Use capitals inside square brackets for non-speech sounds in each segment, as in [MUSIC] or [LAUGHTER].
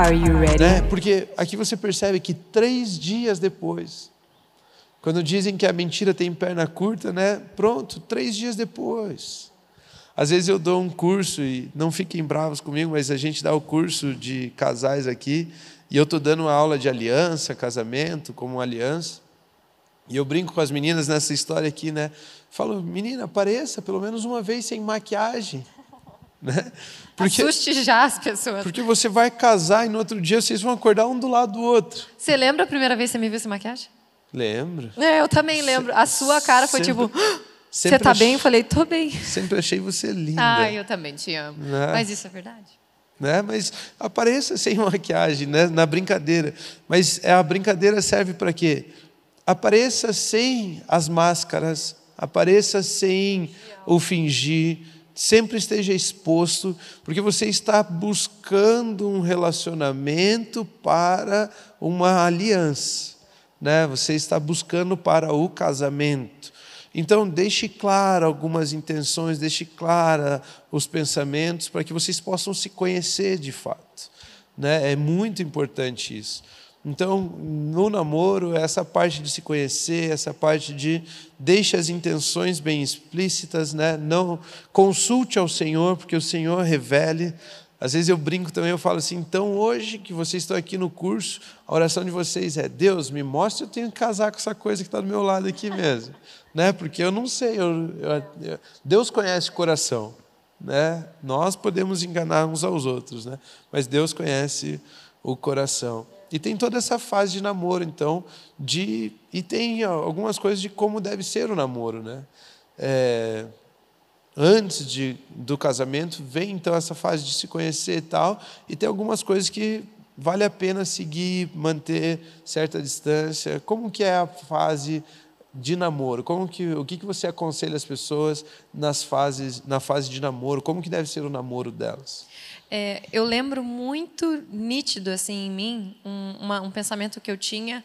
Are you ready? Né? Porque aqui você percebe que três dias depois, quando dizem que a mentira tem perna curta, né? Pronto, três dias depois. Às vezes eu dou um curso, e não fiquem bravos comigo, mas a gente dá o curso de casais aqui, e eu estou dando uma aula de aliança, casamento, como aliança. E eu brinco com as meninas nessa história aqui, né? Falo, menina, apareça pelo menos uma vez sem maquiagem. Né? Porque, Assuste já as pessoas. Porque você vai casar e no outro dia vocês vão acordar um do lado do outro. Você lembra a primeira vez que você me viu sem maquiagem? Lembro. É, eu também lembro. A sua cara foi sempre, tipo. Você tá bem? Eu falei, tô bem. Sempre achei você linda. Ah, eu também te amo. Né? Mas isso é verdade. Né? Mas apareça sem maquiagem, né? na brincadeira. Mas a brincadeira serve para quê? Apareça sem as máscaras, apareça sem o fingir, sempre esteja exposto, porque você está buscando um relacionamento para uma aliança, né? Você está buscando para o casamento. Então, deixe clara algumas intenções, deixe clara os pensamentos para que vocês possam se conhecer de fato. Né? É muito importante isso. Então, no namoro, essa parte de se conhecer, essa parte de deixe as intenções bem explícitas, né? Não consulte ao Senhor, porque o Senhor revele. Às vezes eu brinco também, eu falo assim: então hoje que vocês estão aqui no curso, a oração de vocês é: Deus, me mostre eu tenho que casar com essa coisa que está do meu lado aqui mesmo, [LAUGHS] né? Porque eu não sei, eu, eu, Deus conhece o coração, né? Nós podemos enganar uns aos outros, né? Mas Deus conhece o coração. E tem toda essa fase de namoro, então, de e tem algumas coisas de como deve ser o namoro, né? É, antes de, do casamento vem então essa fase de se conhecer e tal, e tem algumas coisas que vale a pena seguir, manter certa distância. Como que é a fase de namoro? Como que o que, que você aconselha as pessoas nas fases na fase de namoro? Como que deve ser o namoro delas? É, eu lembro muito nítido assim em mim um, uma, um, pensamento que eu tinha.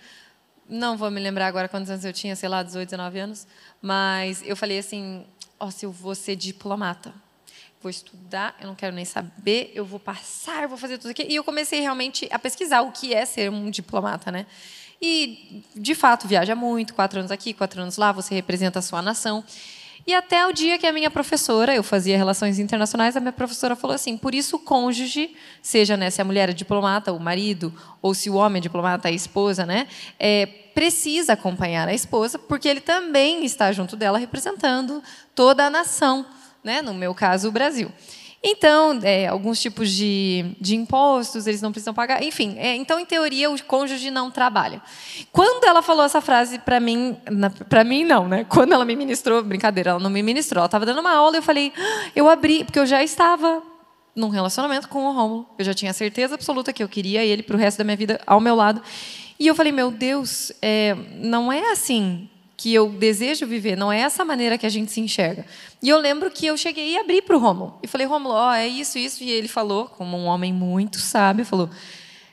Não vou me lembrar agora quantos anos eu tinha, sei lá, 18, 19 anos, mas eu falei assim: ó, se eu vou ser diplomata, vou estudar, eu não quero nem saber, eu vou passar, vou fazer tudo aqui. E eu comecei realmente a pesquisar o que é ser um diplomata, né? E, de fato, viaja muito, quatro anos aqui, quatro anos lá, você representa a sua nação. E até o dia que a minha professora, eu fazia relações internacionais, a minha professora falou assim: por isso o cônjuge, seja né, se a mulher é diplomata, o marido, ou se o homem é diplomata, a esposa, né, é, precisa acompanhar a esposa, porque ele também está junto dela representando toda a nação, né, no meu caso, o Brasil. Então, é, alguns tipos de, de impostos eles não precisam pagar. Enfim, é, então, em teoria, o cônjuge não trabalha. Quando ela falou essa frase para mim, para mim não, né? Quando ela me ministrou, brincadeira, ela não me ministrou, ela estava dando uma aula e eu falei, ah, eu abri, porque eu já estava num relacionamento com o Rômulo. Eu já tinha certeza absoluta que eu queria ele para o resto da minha vida ao meu lado. E eu falei, meu Deus, é, não é assim que eu desejo viver, não é essa maneira que a gente se enxerga. E eu lembro que eu cheguei e abri para o Rômulo. E falei, Rômulo, ó, é isso, isso. E ele falou, como um homem muito sábio, falou,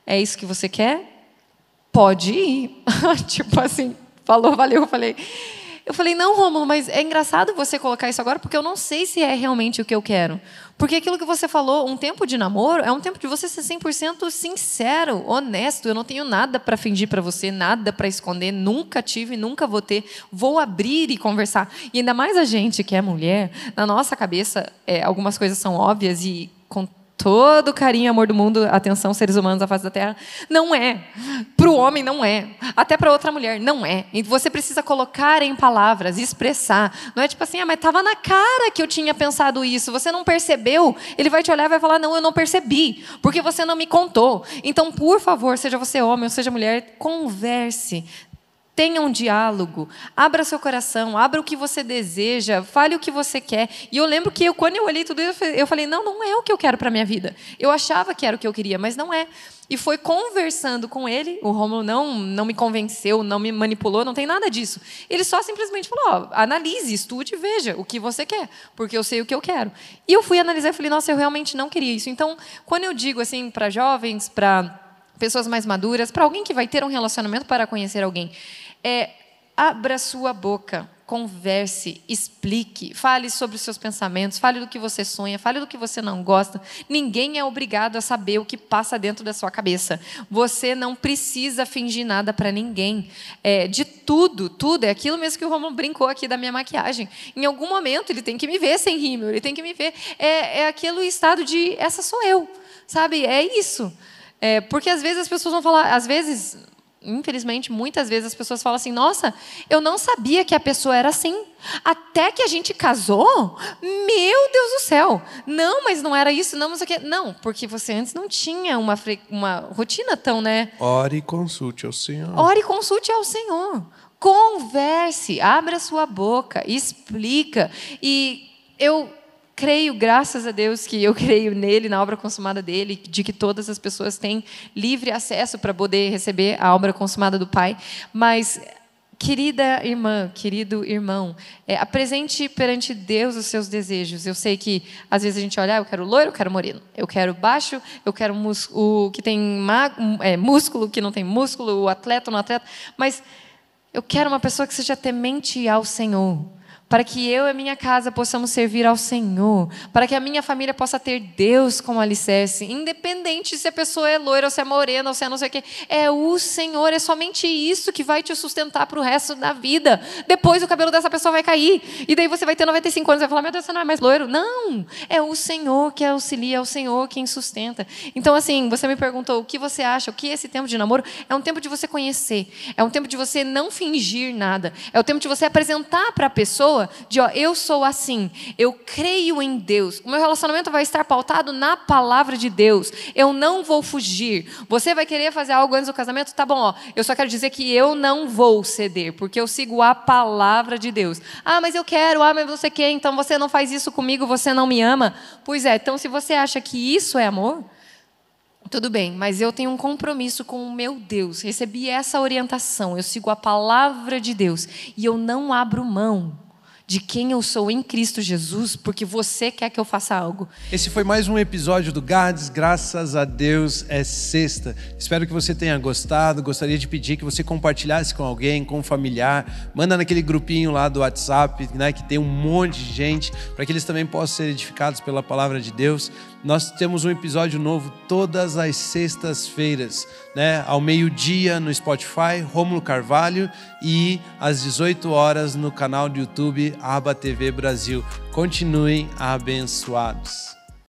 é isso que você quer? Pode ir. [LAUGHS] tipo assim, falou, valeu. Eu falei, eu falei, não, Rômulo, mas é engraçado você colocar isso agora, porque eu não sei se é realmente o que eu quero. Porque aquilo que você falou, um tempo de namoro, é um tempo de você ser 100% sincero, honesto. Eu não tenho nada para fingir para você, nada para esconder, nunca tive, nunca vou ter. Vou abrir e conversar. E ainda mais a gente que é mulher, na nossa cabeça, é, algumas coisas são óbvias e com todo o carinho e amor do mundo, atenção, seres humanos da face da Terra. Não é. Para o homem, não é. Até para outra mulher, não é. E você precisa colocar em palavras, expressar. Não é tipo assim, ah, mas estava na cara que eu tinha pensado isso. Você não percebeu? Ele vai te olhar e vai falar, não, eu não percebi, porque você não me contou. Então, por favor, seja você homem ou seja mulher, converse Tenha um diálogo, abra seu coração, abra o que você deseja, fale o que você quer. E eu lembro que eu, quando eu olhei tudo isso, eu falei: não, não é o que eu quero para minha vida. Eu achava que era o que eu queria, mas não é. E foi conversando com ele, o Romulo não, não me convenceu, não me manipulou, não tem nada disso. Ele só simplesmente falou: ó, analise, estude, veja o que você quer, porque eu sei o que eu quero. E eu fui analisar e falei: nossa, eu realmente não queria isso. Então, quando eu digo assim para jovens, para pessoas mais maduras, para alguém que vai ter um relacionamento para conhecer alguém, é abra sua boca, converse, explique, fale sobre os seus pensamentos, fale do que você sonha, fale do que você não gosta. Ninguém é obrigado a saber o que passa dentro da sua cabeça. Você não precisa fingir nada para ninguém. É, de tudo, tudo. É aquilo mesmo que o Romulo brincou aqui da minha maquiagem. Em algum momento ele tem que me ver sem rímel, ele tem que me ver. É, é aquele estado de essa sou eu, sabe? É isso. É, porque às vezes as pessoas vão falar, às vezes, infelizmente, muitas vezes as pessoas falam assim: nossa, eu não sabia que a pessoa era assim. Até que a gente casou? Meu Deus do céu! Não, mas não era isso, não, mas o quê? Não, porque você antes não tinha uma, uma rotina tão, né? Ore e consulte ao Senhor. Ore e consulte ao Senhor. Converse, abra sua boca, explica. E eu creio, graças a Deus, que eu [LAUGHS] creio nele, na obra consumada dele, de que todas as pessoas têm livre acesso para poder receber a obra consumada do Pai. Mas, querida irmã, querido irmão, é, apresente perante Deus os seus desejos. Eu sei que, às vezes, a gente olha, ah, eu quero loiro, eu quero moreno. Eu quero baixo, eu quero o que tem é, músculo, que não tem músculo, o atleta, não atleta. Mas eu quero uma pessoa que seja temente ao Senhor para que eu e minha casa possamos servir ao Senhor, para que a minha família possa ter Deus como alicerce, independente se a pessoa é loira, ou se é morena, ou se é não sei o quê. É o Senhor, é somente isso que vai te sustentar para o resto da vida. Depois o cabelo dessa pessoa vai cair, e daí você vai ter 95 anos e vai falar: Meu Deus, você não é mais loiro. Não, é o Senhor que auxilia, é o Senhor quem sustenta. Então, assim, você me perguntou o que você acha, o que é esse tempo de namoro? É um tempo de você conhecer, é um tempo de você não fingir nada, é o tempo de você apresentar para a pessoa pessoa de, ó, eu sou assim, eu creio em Deus. O meu relacionamento vai estar pautado na palavra de Deus. Eu não vou fugir. Você vai querer fazer algo antes do casamento? Tá bom, ó. Eu só quero dizer que eu não vou ceder, porque eu sigo a palavra de Deus. Ah, mas eu quero, ah, mas você quer, então você não faz isso comigo, você não me ama. Pois é, então se você acha que isso é amor, tudo bem, mas eu tenho um compromisso com o meu Deus. Recebi essa orientação. Eu sigo a palavra de Deus e eu não abro mão de quem eu sou em Cristo Jesus, porque você quer que eu faça algo. Esse foi mais um episódio do Gades, graças a Deus é sexta. Espero que você tenha gostado. Gostaria de pedir que você compartilhasse com alguém, com um familiar, manda naquele grupinho lá do WhatsApp, né, que tem um monte de gente, para que eles também possam ser edificados pela palavra de Deus. Nós temos um episódio novo todas as sextas-feiras, né? Ao meio-dia no Spotify, Rômulo Carvalho, e às 18 horas no canal do YouTube Aba TV Brasil. Continuem abençoados.